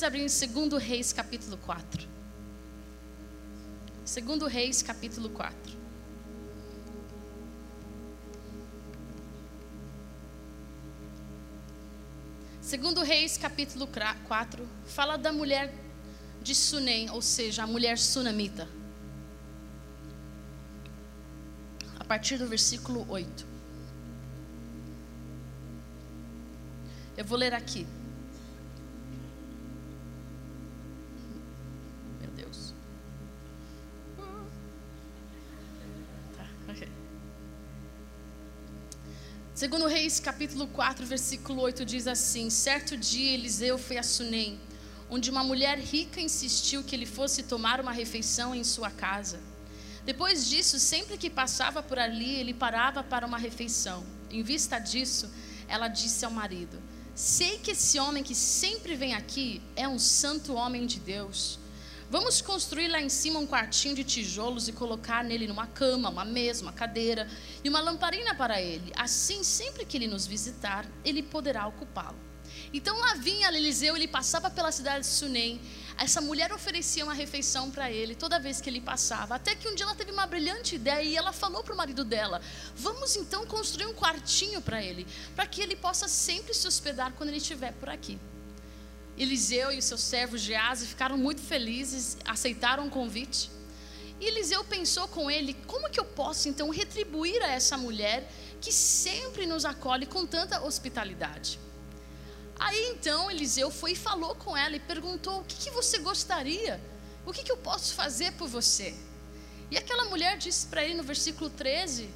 Vamos abrir em 2 Reis, capítulo 4. 2 Reis, capítulo 4. Segundo Reis, capítulo 4, fala da mulher de Sunem, ou seja, a mulher sunamita. A partir do versículo 8. Eu vou ler aqui. Segundo Reis, capítulo 4, versículo 8 diz assim: Certo dia Eliseu foi a Sunem, onde uma mulher rica insistiu que ele fosse tomar uma refeição em sua casa. Depois disso, sempre que passava por ali, ele parava para uma refeição. Em vista disso, ela disse ao marido: Sei que esse homem que sempre vem aqui é um santo homem de Deus. Vamos construir lá em cima um quartinho de tijolos e colocar nele uma cama, uma mesa, uma cadeira e uma lamparina para ele. Assim, sempre que ele nos visitar, ele poderá ocupá-lo. Então lá vinha Eliseu, ele passava pela cidade de Sunem. Essa mulher oferecia uma refeição para ele toda vez que ele passava. Até que um dia ela teve uma brilhante ideia e ela falou para o marido dela: Vamos então construir um quartinho para ele, para que ele possa sempre se hospedar quando ele estiver por aqui. Eliseu e o seu servo Gease ficaram muito felizes, aceitaram o convite. E Eliseu pensou com ele: como que eu posso então retribuir a essa mulher que sempre nos acolhe com tanta hospitalidade? Aí então Eliseu foi e falou com ela e perguntou: O que, que você gostaria? O que, que eu posso fazer por você? E aquela mulher disse para ele no versículo 13: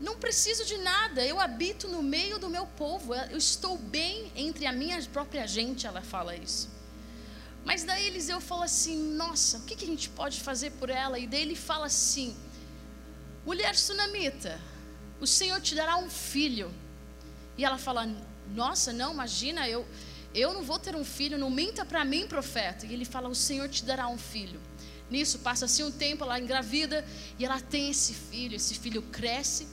Não preciso de nada, eu habito no meio do meu povo, eu estou bem entre a minha própria gente. Ela fala isso. Mas daí Eliseu fala assim: Nossa, o que, a gente pode fazer por ela? E daí ele fala assim: Mulher sunamita, o Senhor te dará um filho. E ela fala: nossa, não, imagina, eu, eu não vou ter um filho, não minta para mim, profeta. E ele fala: O Senhor te dará um filho. Nisso, passa-se um tempo, ela engravida e ela tem esse filho. Esse filho cresce.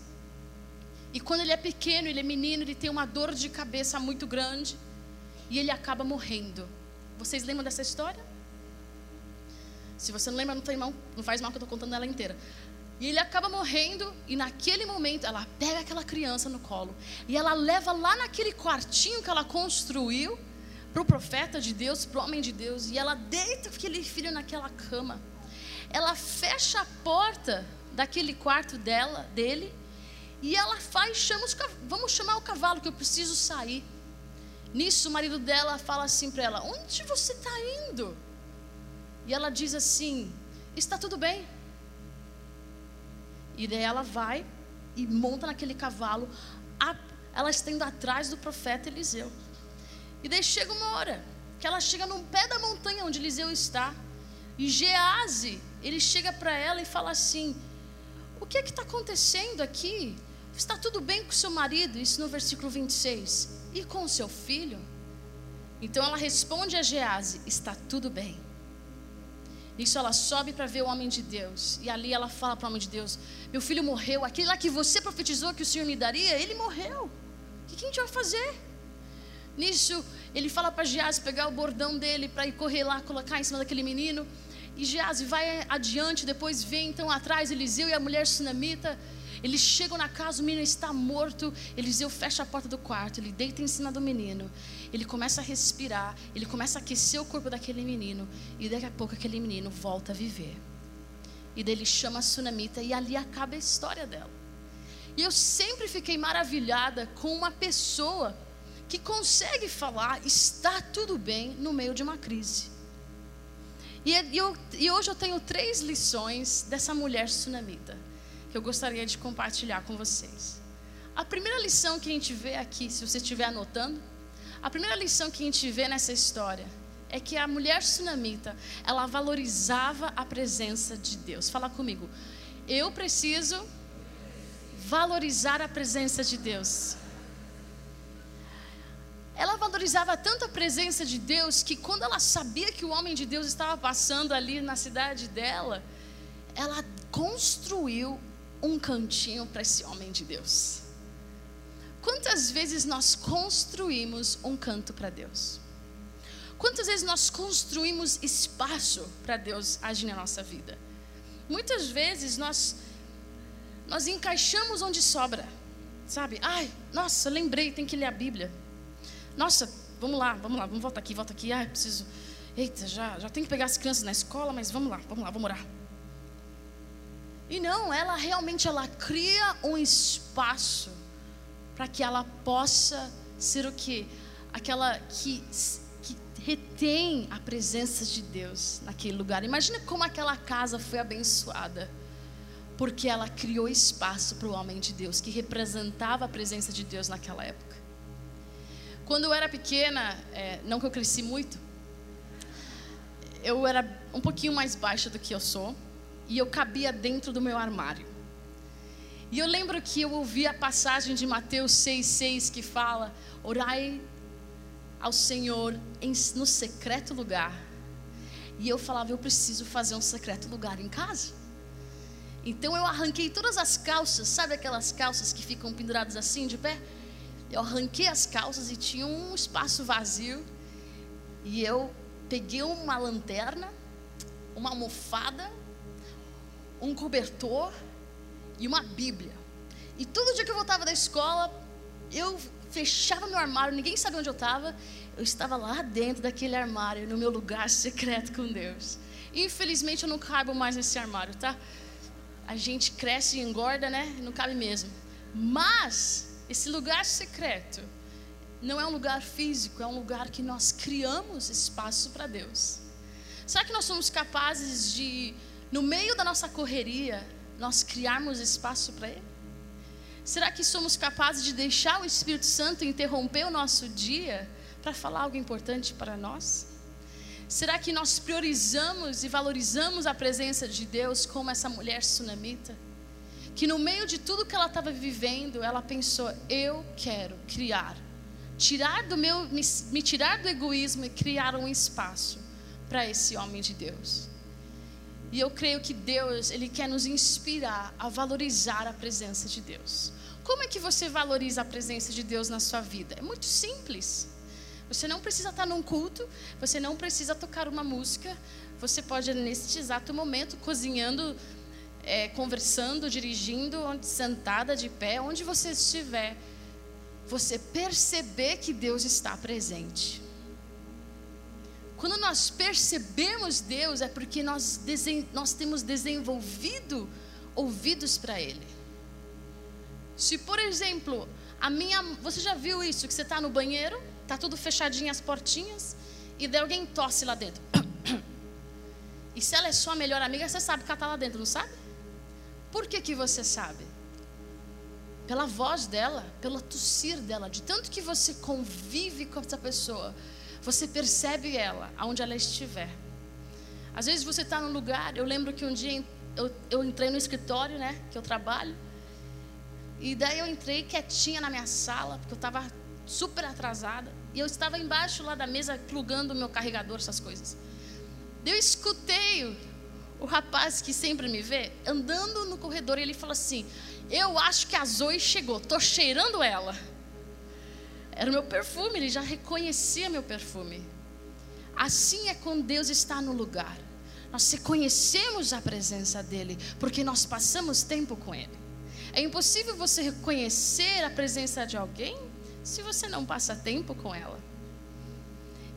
E quando ele é pequeno, ele é menino, ele tem uma dor de cabeça muito grande. E ele acaba morrendo. Vocês lembram dessa história? Se você não lembra, não, mal, não faz mal que eu estou contando ela inteira. E ele acaba morrendo, e naquele momento ela pega aquela criança no colo e ela leva lá naquele quartinho que ela construiu para o profeta de Deus, para o homem de Deus, e ela deita aquele filho naquela cama. Ela fecha a porta daquele quarto dela, dele, e ela faz, chama os, vamos chamar o cavalo que eu preciso sair. Nisso o marido dela fala assim para ela: Onde você está indo? E ela diz assim: Está tudo bem. E daí ela vai e monta naquele cavalo, ela está indo atrás do profeta Eliseu. E daí chega uma hora que ela chega no pé da montanha onde Eliseu está. E Gease, ele chega para ela e fala assim: O que é que está acontecendo aqui? Está tudo bem com seu marido? Isso no versículo 26. E com seu filho? Então ela responde a Gease: Está tudo bem. Nisso ela sobe para ver o homem de Deus. E ali ela fala para o homem de Deus: Meu filho morreu. Aquele lá que você profetizou que o Senhor me daria, ele morreu. O que, que a gente vai fazer? Nisso ele fala para Gease pegar o bordão dele para ir correr lá, colocar em cima daquele menino. E Gease vai adiante, depois vem então atrás Eliseu e a mulher sunamita. Eles chegam na casa, o menino está morto. Eliseu fecha a porta do quarto, ele deita em cima do menino ele começa a respirar, ele começa a aquecer o corpo daquele menino, e daqui a pouco aquele menino volta a viver. E daí ele chama a Sunamita e ali acaba a história dela. E eu sempre fiquei maravilhada com uma pessoa que consegue falar, está tudo bem no meio de uma crise. E, eu, e hoje eu tenho três lições dessa mulher sunamita que eu gostaria de compartilhar com vocês. A primeira lição que a gente vê aqui, se você estiver anotando, a primeira lição que a gente vê nessa história é que a mulher sunamita, ela valorizava a presença de Deus. Fala comigo. Eu preciso valorizar a presença de Deus. Ela valorizava tanto a presença de Deus que quando ela sabia que o homem de Deus estava passando ali na cidade dela, ela construiu um cantinho para esse homem de Deus. Quantas vezes nós construímos um canto para Deus? Quantas vezes nós construímos espaço para Deus agir na nossa vida? Muitas vezes nós nós encaixamos onde sobra, sabe? Ai, nossa, lembrei, tem que ler a Bíblia. Nossa, vamos lá, vamos lá, vamos voltar aqui, volta aqui. Ai, preciso. Eita, já, já tenho que pegar as crianças na escola, mas vamos lá, vamos lá, vamos orar. E não, ela realmente ela cria um espaço para que ela possa ser o quê? Aquela que, que retém a presença de Deus naquele lugar. Imagina como aquela casa foi abençoada. Porque ela criou espaço para o homem de Deus, que representava a presença de Deus naquela época. Quando eu era pequena, é, não que eu cresci muito, eu era um pouquinho mais baixa do que eu sou, e eu cabia dentro do meu armário. E eu lembro que eu ouvi a passagem de Mateus 6,6 que fala: Orai ao Senhor no secreto lugar. E eu falava: Eu preciso fazer um secreto lugar em casa. Então eu arranquei todas as calças, sabe aquelas calças que ficam penduradas assim de pé? Eu arranquei as calças e tinha um espaço vazio. E eu peguei uma lanterna, uma almofada, um cobertor e uma Bíblia. E todo dia que eu voltava da escola, eu fechava meu armário, ninguém sabia onde eu estava. Eu estava lá dentro daquele armário, no meu lugar secreto com Deus. Infelizmente eu não caibo mais nesse armário, tá? A gente cresce e engorda, né? Não cabe mesmo. Mas esse lugar secreto não é um lugar físico, é um lugar que nós criamos espaço para Deus. Será que nós somos capazes de, no meio da nossa correria, nós criarmos espaço para Ele? Será que somos capazes de deixar o Espírito Santo interromper o nosso dia para falar algo importante para nós? Será que nós priorizamos e valorizamos a presença de Deus como essa mulher sunamita? Que no meio de tudo que ela estava vivendo, ela pensou: eu quero criar, tirar do meu, me, me tirar do egoísmo e criar um espaço para esse homem de Deus. E eu creio que Deus, Ele quer nos inspirar a valorizar a presença de Deus. Como é que você valoriza a presença de Deus na sua vida? É muito simples. Você não precisa estar num culto, você não precisa tocar uma música, você pode, neste exato momento, cozinhando, é, conversando, dirigindo, sentada, de pé, onde você estiver, você perceber que Deus está presente. Quando nós percebemos Deus, é porque nós, nós temos desenvolvido ouvidos para Ele. Se, por exemplo, a minha. Você já viu isso? Que você está no banheiro, está tudo fechadinho as portinhas, e daí alguém tosse lá dentro. E se ela é sua melhor amiga, você sabe que ela está lá dentro, não sabe? Por que, que você sabe? Pela voz dela, pelo tossir dela, de tanto que você convive com essa pessoa você percebe ela, aonde ela estiver. Às vezes você está num lugar, eu lembro que um dia eu, eu entrei no escritório, né, que eu trabalho, e daí eu entrei quietinha na minha sala, porque eu estava super atrasada, e eu estava embaixo lá da mesa plugando o meu carregador, essas coisas. Eu escutei o, rapaz que sempre me vê andando no corredor e ele falou assim: Eu acho que a Zoe chegou, tô cheirando ela. Era o meu perfume, ele já reconhecia meu perfume. Assim é quando Deus está no lugar. Nós reconhecemos a presença dEle, porque nós passamos tempo com Ele. É impossível você reconhecer a presença de alguém se você não passa tempo com ela.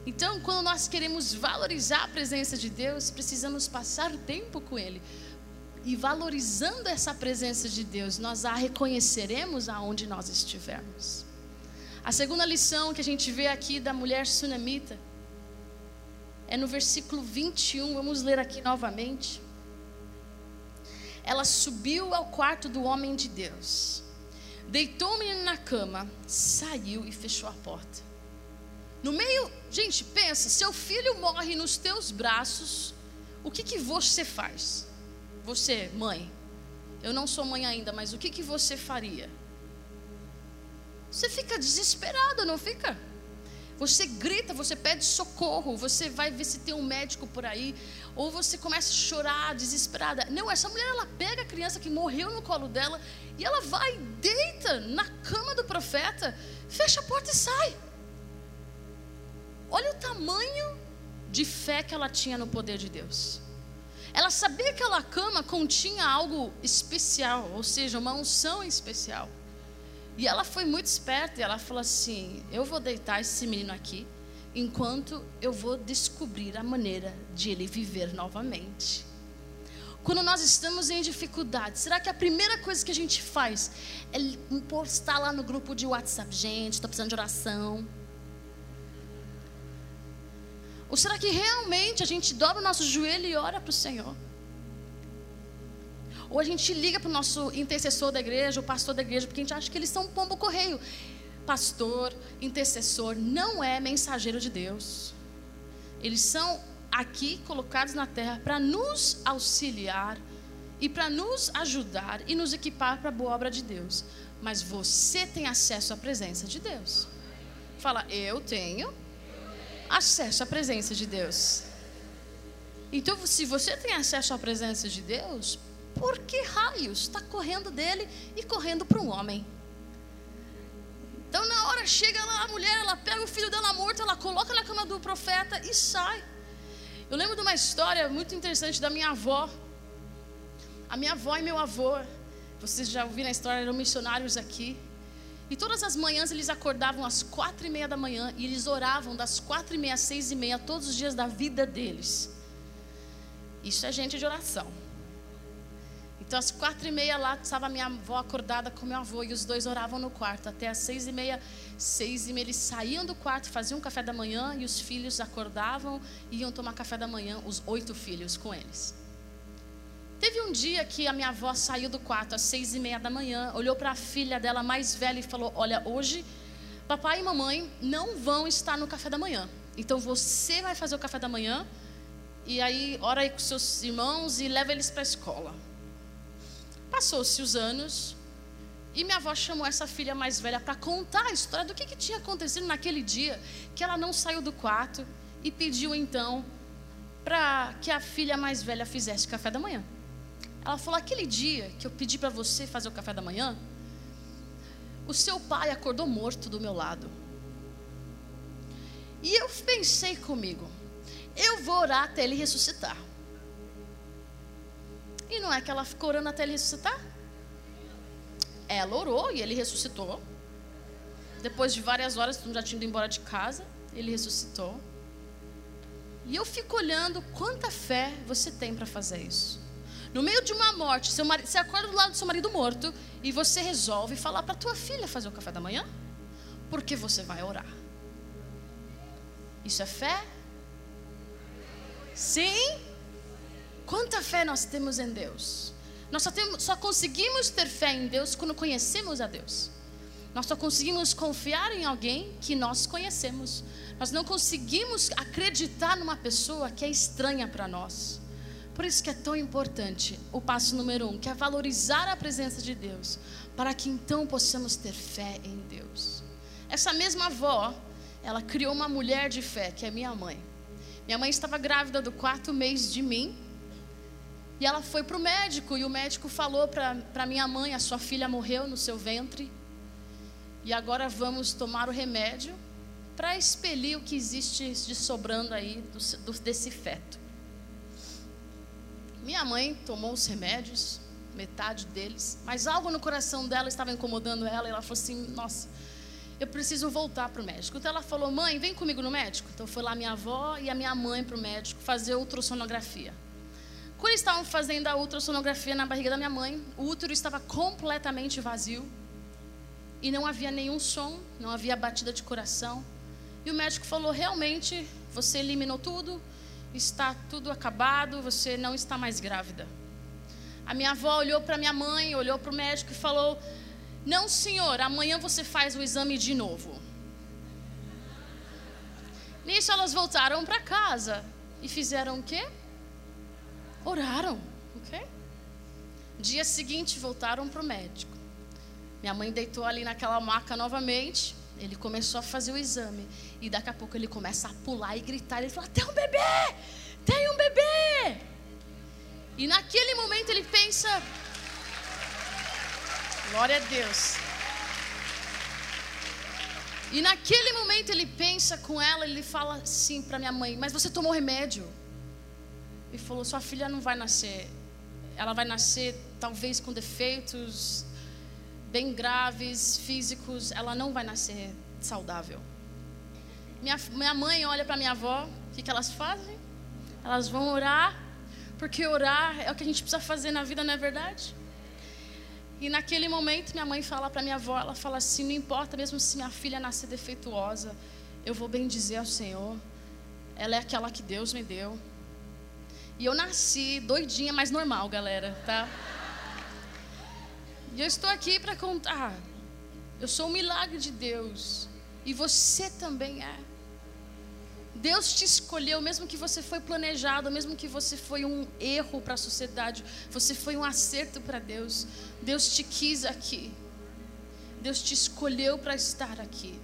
Então, quando nós queremos valorizar a presença de Deus, precisamos passar tempo com Ele. E valorizando essa presença de Deus, nós a reconheceremos aonde nós estivermos. A segunda lição que a gente vê aqui da mulher sunamita é no versículo 21, vamos ler aqui novamente. Ela subiu ao quarto do homem de Deus, deitou o menino na cama, saiu e fechou a porta. No meio, gente, pensa, seu filho morre nos teus braços, o que, que você faz? Você, mãe, eu não sou mãe ainda, mas o que, que você faria? Você fica desesperado, não fica? Você grita, você pede socorro, você vai ver se tem um médico por aí, ou você começa a chorar desesperada. Não, essa mulher ela pega a criança que morreu no colo dela e ela vai, deita na cama do profeta, fecha a porta e sai. Olha o tamanho de fé que ela tinha no poder de Deus. Ela sabia que aquela cama continha algo especial, ou seja, uma unção especial. E ela foi muito esperta e ela falou assim: Eu vou deitar esse menino aqui enquanto eu vou descobrir a maneira de ele viver novamente. Quando nós estamos em dificuldade, será que a primeira coisa que a gente faz é postar lá no grupo de WhatsApp, gente, estou precisando de oração? Ou será que realmente a gente dobra o nosso joelho e ora para o Senhor? Ou a gente liga para o nosso intercessor da igreja, o pastor da igreja, porque a gente acha que eles são um pombo correio. Pastor, intercessor, não é mensageiro de Deus. Eles são aqui colocados na terra para nos auxiliar e para nos ajudar e nos equipar para a boa obra de Deus. Mas você tem acesso à presença de Deus. Fala, eu tenho acesso à presença de Deus. Então, se você tem acesso à presença de Deus, por que raios está correndo dele e correndo para um homem? Então, na hora chega lá a mulher, ela pega o filho dela morto, ela coloca na cama do profeta e sai. Eu lembro de uma história muito interessante da minha avó. A minha avó e meu avô, vocês já ouviram a história, eram missionários aqui. E todas as manhãs eles acordavam às quatro e meia da manhã e eles oravam das quatro e meia às seis e meia todos os dias da vida deles. Isso é gente de oração. Então às quatro e meia lá estava minha avó acordada com meu avô e os dois oravam no quarto até às seis e meia. Seis e meia eles saíam do quarto, faziam café da manhã e os filhos acordavam e iam tomar café da manhã, os oito filhos com eles. Teve um dia que a minha avó saiu do quarto às seis e meia da manhã, olhou para a filha dela mais velha e falou: Olha, hoje papai e mamãe não vão estar no café da manhã. Então você vai fazer o café da manhã e aí ora aí com seus irmãos e leva eles para a escola. Passou-se os anos e minha avó chamou essa filha mais velha para contar a história do que, que tinha acontecido naquele dia que ela não saiu do quarto e pediu então para que a filha mais velha fizesse café da manhã. Ela falou: aquele dia que eu pedi para você fazer o café da manhã, o seu pai acordou morto do meu lado. E eu pensei comigo: eu vou orar até ele ressuscitar. E não é que ela ficou orando até ele ressuscitar? Ela orou e ele ressuscitou. Depois de várias horas, já tinha ido embora de casa, ele ressuscitou. E eu fico olhando quanta fé você tem para fazer isso. No meio de uma morte, seu marido, você acorda do lado do seu marido morto e você resolve falar para tua filha fazer o café da manhã? Porque você vai orar. Isso é fé? Sim? Quanta fé nós temos em Deus? Nós só, temos, só conseguimos ter fé em Deus quando conhecemos a Deus. Nós só conseguimos confiar em alguém que nós conhecemos. Nós não conseguimos acreditar numa pessoa que é estranha para nós. Por isso que é tão importante o passo número um, que é valorizar a presença de Deus, para que então possamos ter fé em Deus. Essa mesma avó, ela criou uma mulher de fé, que é minha mãe. Minha mãe estava grávida do quarto mês de mim, e ela foi para o médico, e o médico falou para minha mãe: a sua filha morreu no seu ventre, e agora vamos tomar o remédio para expelir o que existe de sobrando aí do, do, desse feto. Minha mãe tomou os remédios, metade deles, mas algo no coração dela estava incomodando ela e ela falou assim: Nossa, eu preciso voltar para o médico. Então ela falou: Mãe, vem comigo no médico. Então foi lá minha avó e a minha mãe para o médico fazer ultrassonografia. Quando estavam fazendo a ultrassonografia na barriga da minha mãe, o útero estava completamente vazio e não havia nenhum som, não havia batida de coração. E o médico falou: Realmente, você eliminou tudo, está tudo acabado, você não está mais grávida. A minha avó olhou para minha mãe, olhou para o médico e falou: Não, senhor, amanhã você faz o exame de novo. Nisso elas voltaram para casa e fizeram o quê? Oraram, ok? Dia seguinte voltaram para o médico. Minha mãe deitou ali naquela maca novamente. Ele começou a fazer o exame. E daqui a pouco ele começa a pular e gritar. Ele fala: Tem um bebê! Tem um bebê! E naquele momento ele pensa: Glória a Deus. E naquele momento ele pensa com ela, ele fala assim para minha mãe: Mas você tomou remédio? E falou: Sua filha não vai nascer. Ela vai nascer talvez com defeitos bem graves, físicos. Ela não vai nascer saudável. Minha, minha mãe olha para minha avó, o que, que elas fazem? Elas vão orar, porque orar é o que a gente precisa fazer na vida, não é verdade? E naquele momento, minha mãe fala para minha avó, ela fala assim: não importa mesmo se minha filha nascer defeituosa, eu vou bem dizer ao Senhor, ela é aquela que Deus me deu. E eu nasci doidinha, mas normal, galera, tá? E eu estou aqui para contar. Eu sou um milagre de Deus. E você também é. Deus te escolheu, mesmo que você foi planejado, mesmo que você foi um erro para a sociedade, você foi um acerto para Deus. Deus te quis aqui. Deus te escolheu para estar aqui.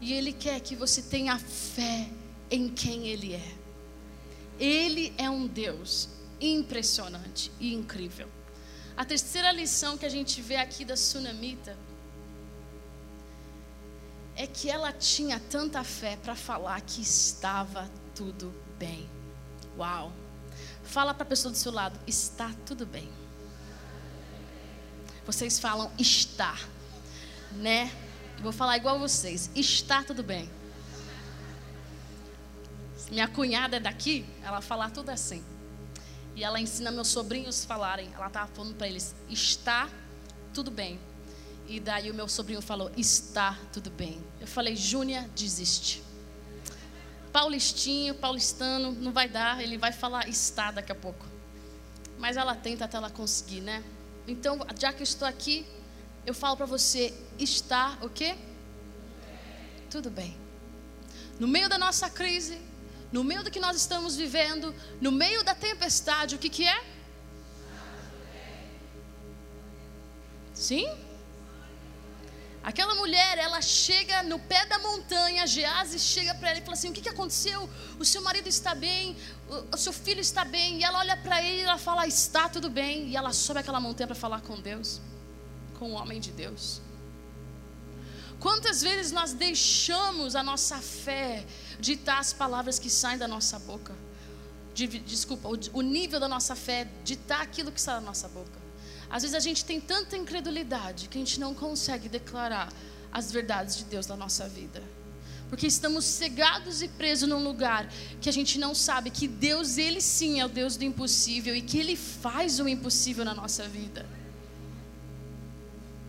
E Ele quer que você tenha fé em quem Ele é. Ele é um Deus impressionante e incrível. A terceira lição que a gente vê aqui da sunamita é que ela tinha tanta fé para falar que estava tudo bem. Uau! Fala para a pessoa do seu lado: está tudo bem. Vocês falam está, né? vou falar igual vocês: está tudo bem. Minha cunhada é daqui, ela fala tudo assim. E ela ensina meus sobrinhos falarem. Ela estava falando para eles: está tudo bem. E daí o meu sobrinho falou: Está tudo bem. Eu falei: Júnia, desiste. Paulistinho, paulistano, não vai dar, ele vai falar está daqui a pouco. Mas ela tenta até ela conseguir, né? Então, já que eu estou aqui, eu falo para você: está o quê? Tudo bem. No meio da nossa crise, no meio do que nós estamos vivendo, no meio da tempestade, o que, que é? Sim? Aquela mulher, ela chega no pé da montanha, Gease chega para ela e fala assim: O que, que aconteceu? O seu marido está bem, o, o seu filho está bem. E ela olha para ele e ela fala: Está tudo bem. E ela sobe aquela montanha para falar com Deus, com o homem de Deus. Quantas vezes nós deixamos a nossa fé ditar as palavras que saem da nossa boca? De, desculpa, o, o nível da nossa fé ditar aquilo que sai da nossa boca. Às vezes a gente tem tanta incredulidade que a gente não consegue declarar as verdades de Deus na nossa vida. Porque estamos cegados e presos num lugar que a gente não sabe que Deus, Ele sim é o Deus do impossível e que Ele faz o impossível na nossa vida.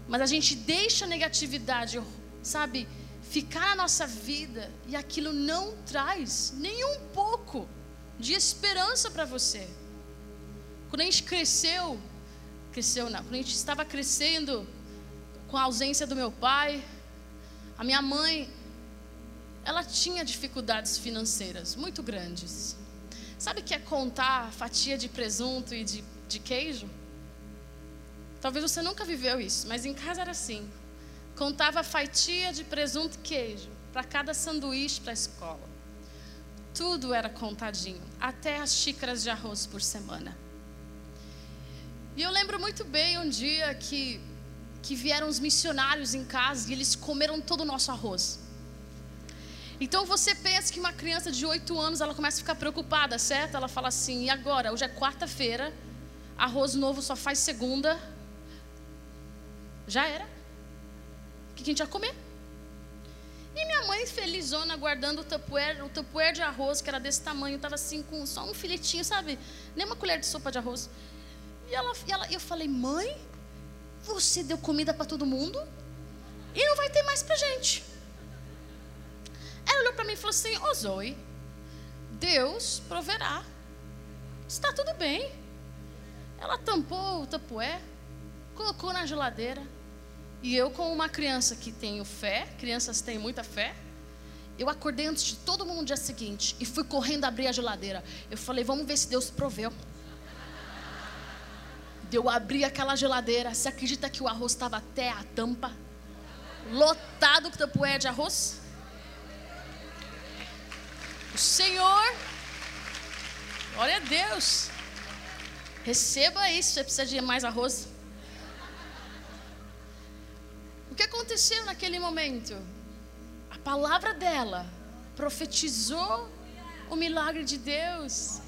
Mas a gente deixa a negatividade, sabe, ficar na nossa vida e aquilo não traz nem um pouco de esperança para você. Quando a gente cresceu, cresceu, não. Quando a gente estava crescendo com a ausência do meu pai, a minha mãe, ela tinha dificuldades financeiras muito grandes. Sabe o que é contar fatia de presunto e de, de queijo? Talvez você nunca viveu isso, mas em casa era assim. Contava fatia de presunto e queijo para cada sanduíche para a escola. Tudo era contadinho, até as xícaras de arroz por semana. E eu lembro muito bem um dia que, que vieram os missionários em casa e eles comeram todo o nosso arroz. Então você pensa que uma criança de 8 anos ela começa a ficar preocupada, certo? Ela fala assim: e agora? Hoje é quarta-feira, arroz novo só faz segunda. Já era. Que a gente ia comer? E minha mãe, felizona, guardando o tapuer, o tapuer de arroz, que era desse tamanho, estava assim, com só um filetinho, sabe? Nem uma colher de sopa de arroz. E ela, e ela, eu falei, mãe, você deu comida para todo mundo e não vai ter mais para gente. Ela olhou para mim e falou assim: Ô oh, Zoe, Deus proverá. Está tudo bem. Ela tampou o tapué, colocou na geladeira. E eu, como uma criança que tenho fé, crianças têm muita fé, eu acordei antes de todo mundo no dia seguinte e fui correndo abrir a geladeira. Eu falei: vamos ver se Deus proveu eu abrir aquela geladeira, você acredita que o arroz estava até a tampa? Lotado com tapué de arroz? O Senhor, glória a Deus, receba isso, você precisa de mais arroz. O que aconteceu naquele momento? palavra dela profetizou o milagre de Deus.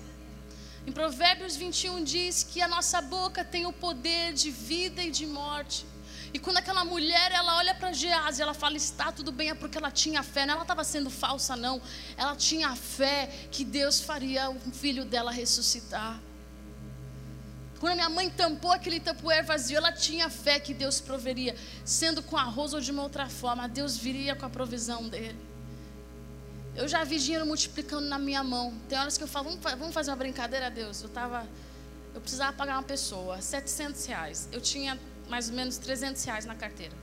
Em Provérbios 21 diz que a nossa boca tem o poder de vida e de morte. E quando aquela mulher ela olha para Gease, ela fala: está tudo bem, é porque ela tinha fé. Não ela estava sendo falsa, não. Ela tinha fé que Deus faria o filho dela ressuscitar. Quando minha mãe tampou aquele tapuer vazio, ela tinha fé que Deus proveria, sendo com arroz ou de uma outra forma, Deus viria com a provisão dele. Eu já vi dinheiro multiplicando na minha mão. Tem horas que eu falo, vamos fazer uma brincadeira, Deus. Eu tava, eu precisava pagar uma pessoa, 700 reais. Eu tinha mais ou menos 300 reais na carteira.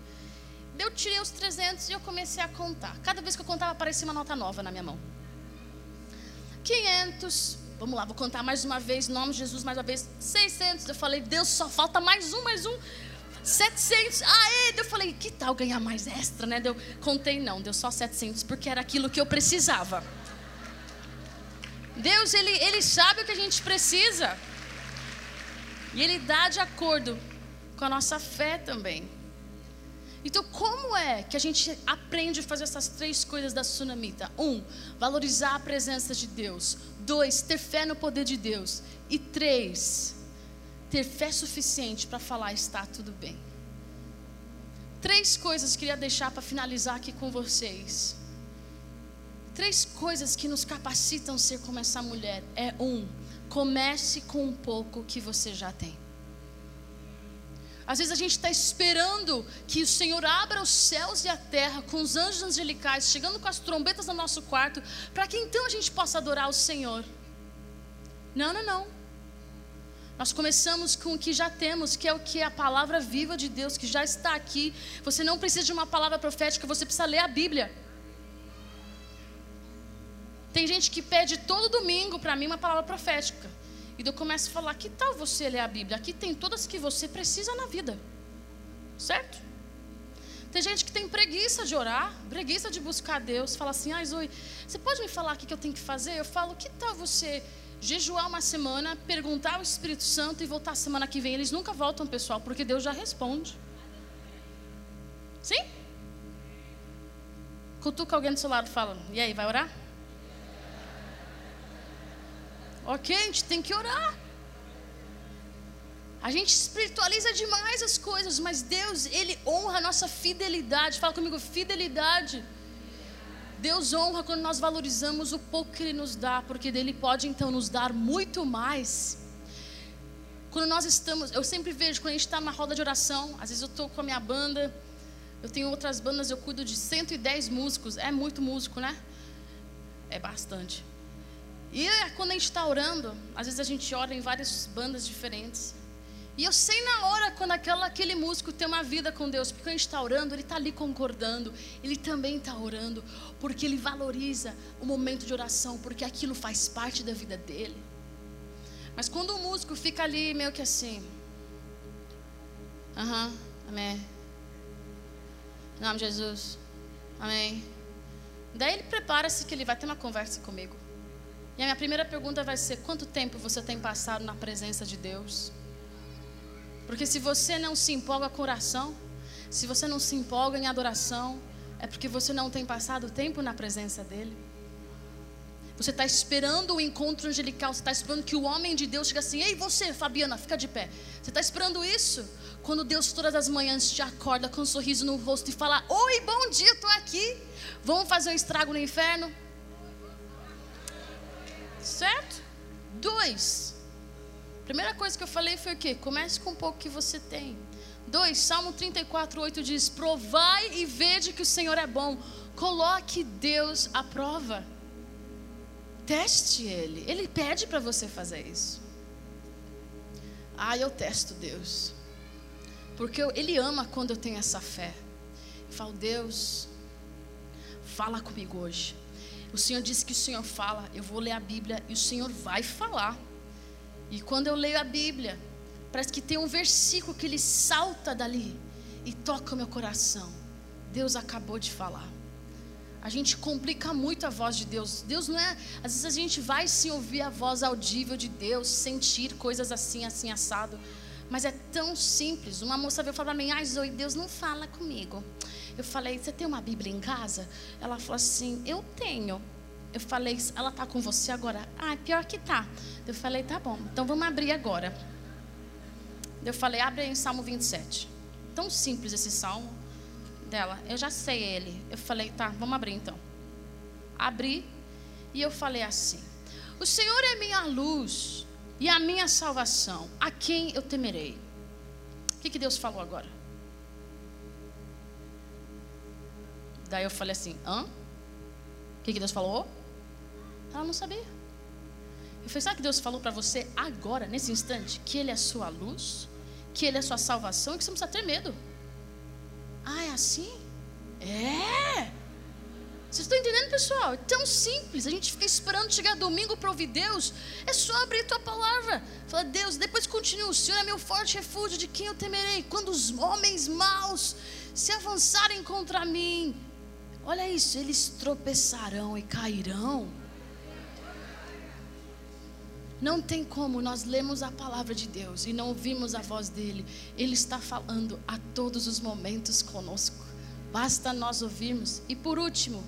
Eu tirei os 300 e eu comecei a contar. Cada vez que eu contava, aparecia uma nota nova na minha mão. 500, vamos lá, vou contar mais uma vez, nome de Jesus mais uma vez. 600, eu falei, Deus, só falta mais um, mais um. 700, aê, eu falei, que tal ganhar mais extra, né? Eu contei, não, deu só 700, porque era aquilo que eu precisava. Deus, ele, ele sabe o que a gente precisa. E Ele dá de acordo com a nossa fé também. Então, como é que a gente aprende a fazer essas três coisas da sunamita? Um, valorizar a presença de Deus. Dois, ter fé no poder de Deus. E três, ter fé suficiente para falar está tudo bem. Três coisas que queria deixar para finalizar aqui com vocês. Três coisas que nos capacitam a ser como essa mulher. É um, comece com um pouco que você já tem. Às vezes a gente está esperando que o Senhor abra os céus e a terra com os anjos angelicais, chegando com as trombetas no nosso quarto, para que então a gente possa adorar o Senhor. Não, não, não. Nós começamos com o que já temos, que é o que é a palavra viva de Deus, que já está aqui. Você não precisa de uma palavra profética, você precisa ler a Bíblia. Tem gente que pede todo domingo para mim uma palavra profética. E eu começo a falar: que tal você ler a Bíblia? Aqui tem todas que você precisa na vida. Certo? Tem gente que tem preguiça de orar, preguiça de buscar Deus. Fala assim: ai, Zoe, você pode me falar o que eu tenho que fazer? Eu falo: que tal você jejuar uma semana, perguntar ao Espírito Santo e voltar semana que vem? Eles nunca voltam, pessoal, porque Deus já responde. Sim? Cutuca alguém do seu lado e fala: e aí, vai orar? Ok, a gente tem que orar. A gente espiritualiza demais as coisas, mas Deus, Ele honra a nossa fidelidade. Fala comigo, fidelidade. Deus honra quando nós valorizamos o pouco que Ele nos dá, porque dele pode então nos dar muito mais. Quando nós estamos, eu sempre vejo quando a gente está numa roda de oração, às vezes eu estou com a minha banda, eu tenho outras bandas, eu cuido de 110 músicos, é muito músico, né? É bastante. E quando a gente está orando, às vezes a gente ora em várias bandas diferentes. E eu sei na hora quando aquela, aquele músico tem uma vida com Deus, porque gente está orando, ele está ali concordando, ele também está orando, porque ele valoriza o momento de oração, porque aquilo faz parte da vida dele. Mas quando o músico fica ali meio que assim, aham, amém, em nome de Jesus, amém. Daí ele prepara-se que ele vai ter uma conversa comigo. E a minha primeira pergunta vai ser: quanto tempo você tem passado na presença de Deus? Porque se você não se empolga com oração, se você não se empolga em adoração, é porque você não tem passado tempo na presença dEle. Você está esperando o encontro angelical, você está esperando que o homem de Deus chegue assim: Ei, você, Fabiana, fica de pé. Você está esperando isso? Quando Deus todas as manhãs te acorda com um sorriso no rosto e fala: Oi, bom dia, estou aqui. Vamos fazer um estrago no inferno? Certo? Dois. Primeira coisa que eu falei foi o quê? Comece com um pouco que você tem. Dois, Salmo 34, 8 diz: Provai e vede que o Senhor é bom. Coloque Deus à prova. Teste Ele. Ele pede para você fazer isso. Ah, eu testo Deus. Porque Ele ama quando eu tenho essa fé. Eu falo, Deus, fala comigo hoje. O Senhor disse que o Senhor fala, eu vou ler a Bíblia e o Senhor vai falar. E quando eu leio a Bíblia, parece que tem um versículo que ele salta dali e toca o meu coração. Deus acabou de falar. A gente complica muito a voz de Deus. Deus não é. Às vezes a gente vai sim ouvir a voz audível de Deus, sentir coisas assim, assim, assado. Mas é tão simples. Uma moça veio falar para mim: Ai, Zoe, Deus não fala comigo. Eu falei: Você tem uma Bíblia em casa? Ela falou assim: Eu tenho. Eu falei: Ela tá com você agora? Ah, pior que tá. Eu falei: Tá bom, então vamos abrir agora. Eu falei: Abre em Salmo 27. Tão simples esse salmo dela. Eu já sei ele. Eu falei: Tá, vamos abrir então. Abri e eu falei assim: O Senhor é minha luz e a minha salvação. A quem eu temerei? O que, que Deus falou agora? Daí eu falei assim: hã? O que, que Deus falou? Ela não sabia. Eu falei: sabe que Deus falou para você agora, nesse instante? Que Ele é a sua luz, que Ele é a sua salvação e que você não precisa ter medo. Ah, é assim? É. Vocês estão entendendo, pessoal? É tão simples. A gente fica esperando chegar domingo para ouvir Deus. É só abrir tua palavra. Fala, Deus, depois continua. O Senhor é meu forte refúgio, de quem eu temerei? Quando os homens maus se avançarem contra mim. Olha isso, eles tropeçarão e cairão. Não tem como nós lemos a palavra de Deus e não ouvimos a voz dele. Ele está falando a todos os momentos conosco. Basta nós ouvirmos. E por último,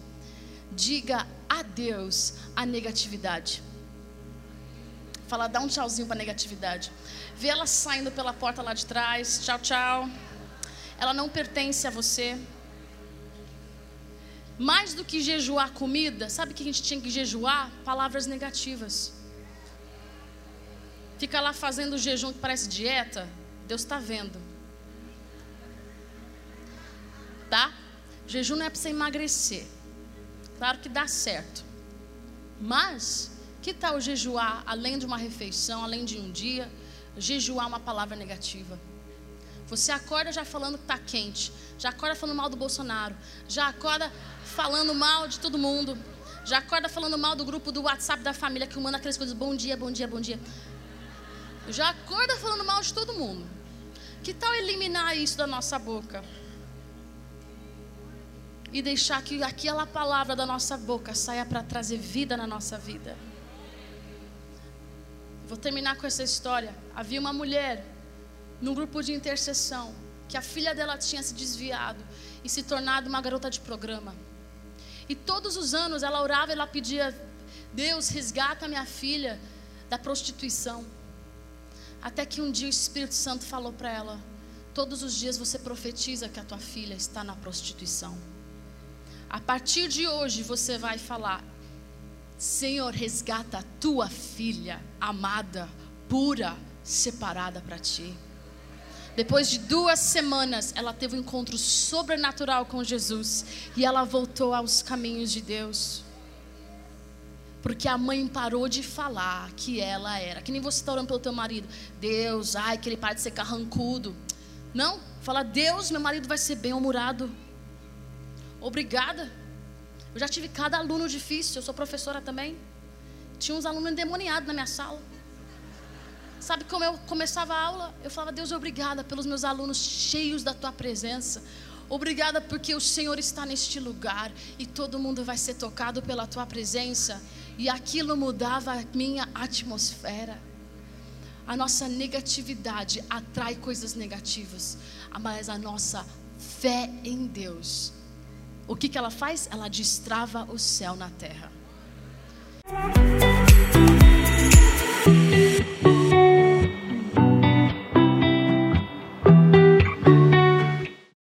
diga adeus à negatividade. Fala, dá um tchauzinho para negatividade. Vê ela saindo pela porta lá de trás. Tchau, tchau. Ela não pertence a você. Mais do que jejuar comida, sabe que a gente tinha que jejuar? Palavras negativas. Fica lá fazendo jejum que parece dieta. Deus está vendo. Tá? Jejum não é para você emagrecer. Claro que dá certo. Mas, que tal jejuar além de uma refeição, além de um dia, jejuar uma palavra negativa? Você acorda já falando que está quente, já acorda falando mal do Bolsonaro, já acorda falando mal de todo mundo, já acorda falando mal do grupo do WhatsApp da família que manda aquelas coisas, bom dia, bom dia, bom dia. Já acorda falando mal de todo mundo. Que tal eliminar isso da nossa boca? E deixar que aquela palavra da nossa boca saia para trazer vida na nossa vida. Vou terminar com essa história. Havia uma mulher num grupo de intercessão que a filha dela tinha se desviado e se tornado uma garota de programa. E todos os anos ela orava e ela pedia: Deus, resgata minha filha da prostituição. Até que um dia o Espírito Santo falou para ela: Todos os dias você profetiza que a tua filha está na prostituição. A partir de hoje você vai falar: Senhor, resgata a tua filha amada, pura, separada para ti. Depois de duas semanas, ela teve um encontro sobrenatural com Jesus e ela voltou aos caminhos de Deus. Porque a mãe parou de falar que ela era. Que nem você está orando pelo teu marido. Deus, ai, que ele pare de ser carrancudo. Não, fala, Deus, meu marido vai ser bem-humorado. Obrigada. Eu já tive cada aluno difícil, eu sou professora também. Tinha uns alunos endemoniados na minha sala. Sabe como eu começava a aula? Eu falava, Deus, obrigada pelos meus alunos cheios da tua presença. Obrigada porque o Senhor está neste lugar e todo mundo vai ser tocado pela tua presença. E aquilo mudava a minha atmosfera. A nossa negatividade atrai coisas negativas, mas a nossa fé em Deus o que, que ela faz? Ela destrava o céu na terra.